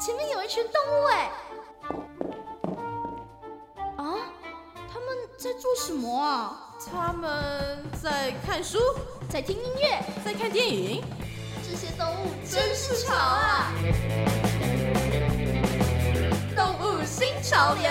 前面有一群动物哎！啊，他们在做什么啊？他们在看书，在听音乐，在看电影。这些动物真是潮啊！动物新潮流。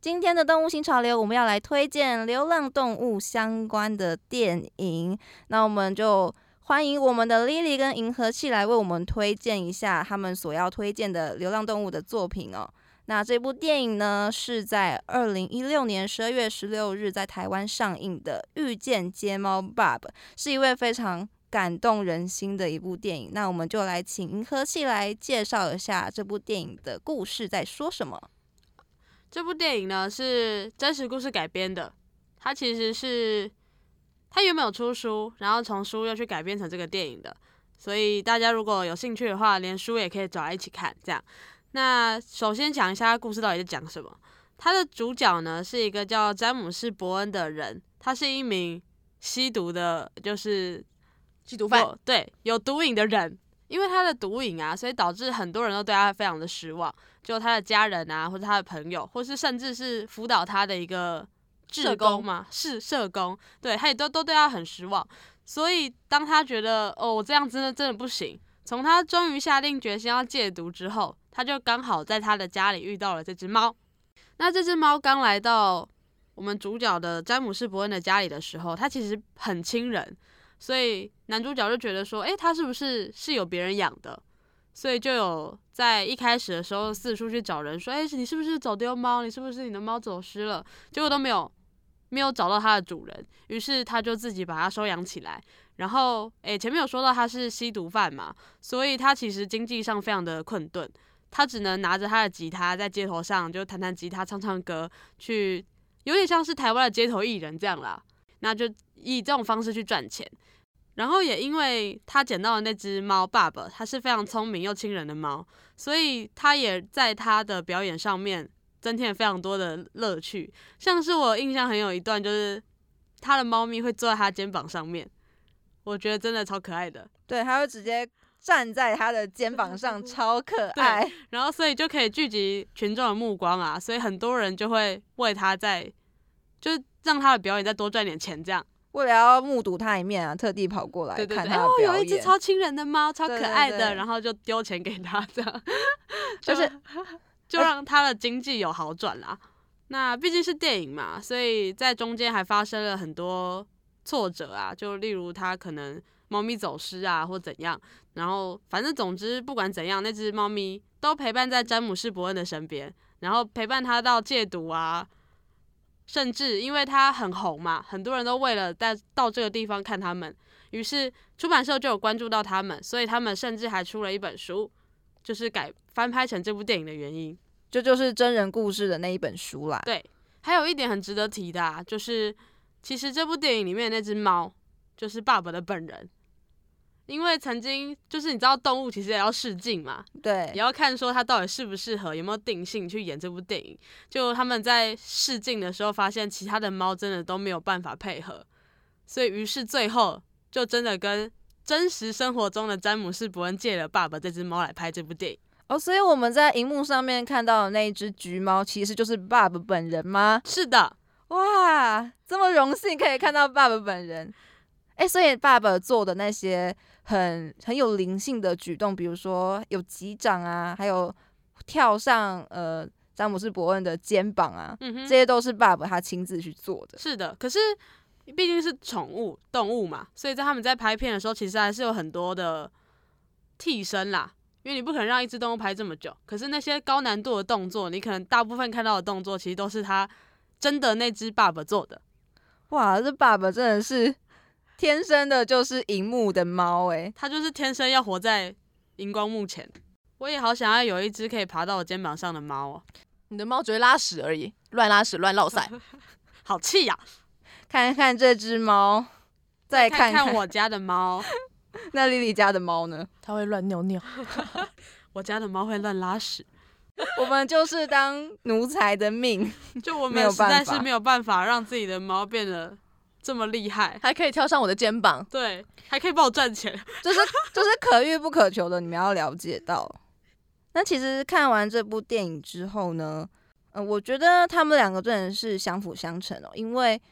今天的动物新潮流，我们要来推荐流浪动物相关的电影。那我们就欢迎我们的 Lily 跟银河系来为我们推荐一下他们所要推荐的流浪动物的作品哦。那这部电影呢，是在二零一六年十二月十六日在台湾上映的《遇见街猫 Bob》，是一位非常感动人心的一部电影。那我们就来请银河系来介绍一下这部电影的故事在说什么。这部电影呢是真实故事改编的，它其实是它原本有出书，然后从书又去改编成这个电影的，所以大家如果有兴趣的话，连书也可以找来一起看。这样，那首先讲一下故事到底在讲什么。他的主角呢是一个叫詹姆斯·伯恩的人，他是一名吸毒的，就是吸毒犯，对，有毒瘾的人。因为他的毒瘾啊，所以导致很多人都对他非常的失望。就他的家人啊，或者他的朋友，或是甚至是辅导他的一个志工嘛，是社工，对，他也都都对他很失望。所以当他觉得哦，我这样真的真的不行，从他终于下定决心要戒毒之后，他就刚好在他的家里遇到了这只猫。那这只猫刚来到我们主角的詹姆斯伯恩的家里的时候，它其实很亲人。所以男主角就觉得说，哎，它是不是是有别人养的？所以就有在一开始的时候四处去找人说，哎，你是不是走丢猫？你是不是你的猫走失了？结果都没有，没有找到它的主人。于是他就自己把它收养起来。然后，哎，前面有说到他是吸毒犯嘛，所以他其实经济上非常的困顿，他只能拿着他的吉他在街头上就弹弹吉他、唱唱歌，去有点像是台湾的街头艺人这样啦。那就以这种方式去赚钱。然后也因为他捡到的那只猫爸爸，它是非常聪明又亲人的猫，所以他也在他的表演上面增添了非常多的乐趣。像是我印象很有一段，就是他的猫咪会坐在他肩膀上面，我觉得真的超可爱的。对，他会直接站在他的肩膀上，超可爱。然后所以就可以聚集群众的目光啊，所以很多人就会为他在，就是让他的表演再多赚点钱这样。为了要目睹他一面啊，特地跑过来看他哦，有一只超亲人的猫，超可爱的，然后就丢钱给他，这样就是就让他的经济有好转啦。那毕竟是电影嘛，所以在中间还发生了很多挫折啊，就例如他可能猫咪走失啊，或怎样。然后反正总之不管怎样，那只猫咪都陪伴在詹姆斯伯恩的身边，然后陪伴他到戒毒啊。甚至因为他很红嘛，很多人都为了在到这个地方看他们，于是出版社就有关注到他们，所以他们甚至还出了一本书，就是改翻拍成这部电影的原因，这就是真人故事的那一本书啦。对，还有一点很值得提的，啊，就是其实这部电影里面那只猫就是爸爸的本人。因为曾经就是你知道动物其实也要试镜嘛，对，也要看说它到底适不适合，有没有定性去演这部电影。就他们在试镜的时候发现，其他的猫真的都没有办法配合，所以于是最后就真的跟真实生活中的詹姆斯·伯恩借了爸爸这只猫来拍这部电影。哦，所以我们在荧幕上面看到的那一只橘猫，其实就是爸爸本人吗？是的，哇，这么荣幸可以看到爸爸本人。哎，所以爸爸做的那些。很很有灵性的举动，比如说有击掌啊，还有跳上呃詹姆斯伯恩的肩膀啊，这些都是爸爸他亲自去做的。是的，可是毕竟是宠物动物嘛，所以在他们在拍片的时候，其实还是有很多的替身啦，因为你不可能让一只动物拍这么久。可是那些高难度的动作，你可能大部分看到的动作，其实都是他真的那只爸爸做的。哇，这爸爸真的是。天生的就是荧幕的猫，诶，它就是天生要活在荧光幕前。我也好想要有一只可以爬到我肩膀上的猫哦。你的猫只会拉屎而已，乱拉屎乱落塞，好气呀！看看这只猫，再看看我家的猫。那丽丽家的猫呢？它会乱尿尿。我家的猫会乱拉屎。我们就是当奴才的命，就我们实在是没有办法让自己的猫变得。这么厉害，还可以跳上我的肩膀，对，还可以帮我赚钱。就是就是可遇不可求的，你们要了解到。那其实看完这部电影之后呢，呃，我觉得他们两个真的是相辅相成哦。因为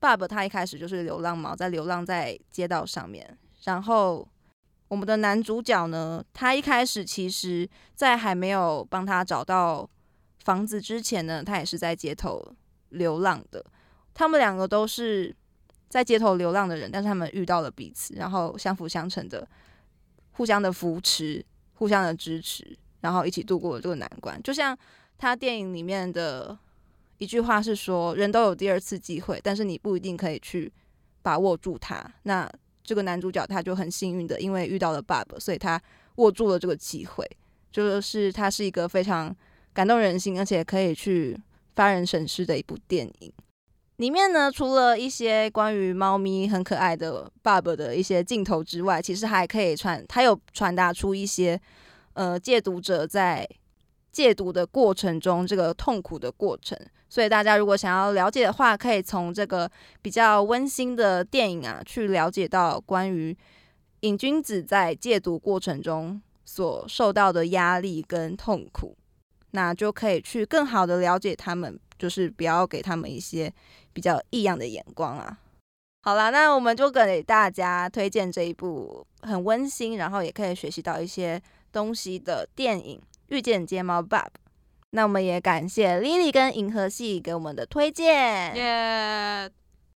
爸爸他一开始就是流浪猫，在流浪在街道上面，然后我们的男主角呢，他一开始其实在还没有帮他找到房子之前呢，他也是在街头流浪的。他们两个都是在街头流浪的人，但是他们遇到了彼此，然后相辅相成的，互相的扶持，互相的支持，然后一起度过了这个难关。就像他电影里面的一句话是说：“人都有第二次机会，但是你不一定可以去把握住它。”那这个男主角他就很幸运的，因为遇到了爸爸，所以他握住了这个机会。就是他是一个非常感动人心，而且可以去发人深思的一部电影。里面呢，除了一些关于猫咪很可爱的爸爸的一些镜头之外，其实还可以传，它有传达出一些呃戒毒者在戒毒的过程中这个痛苦的过程。所以大家如果想要了解的话，可以从这个比较温馨的电影啊，去了解到关于瘾君子在戒毒过程中所受到的压力跟痛苦，那就可以去更好的了解他们，就是不要给他们一些。比较异样的眼光啊！好啦，那我们就给大家推荐这一部很温馨，然后也可以学习到一些东西的电影《遇见睫毛 Bob》。那我们也感谢 Lily 跟银河系给我们的推荐。耶！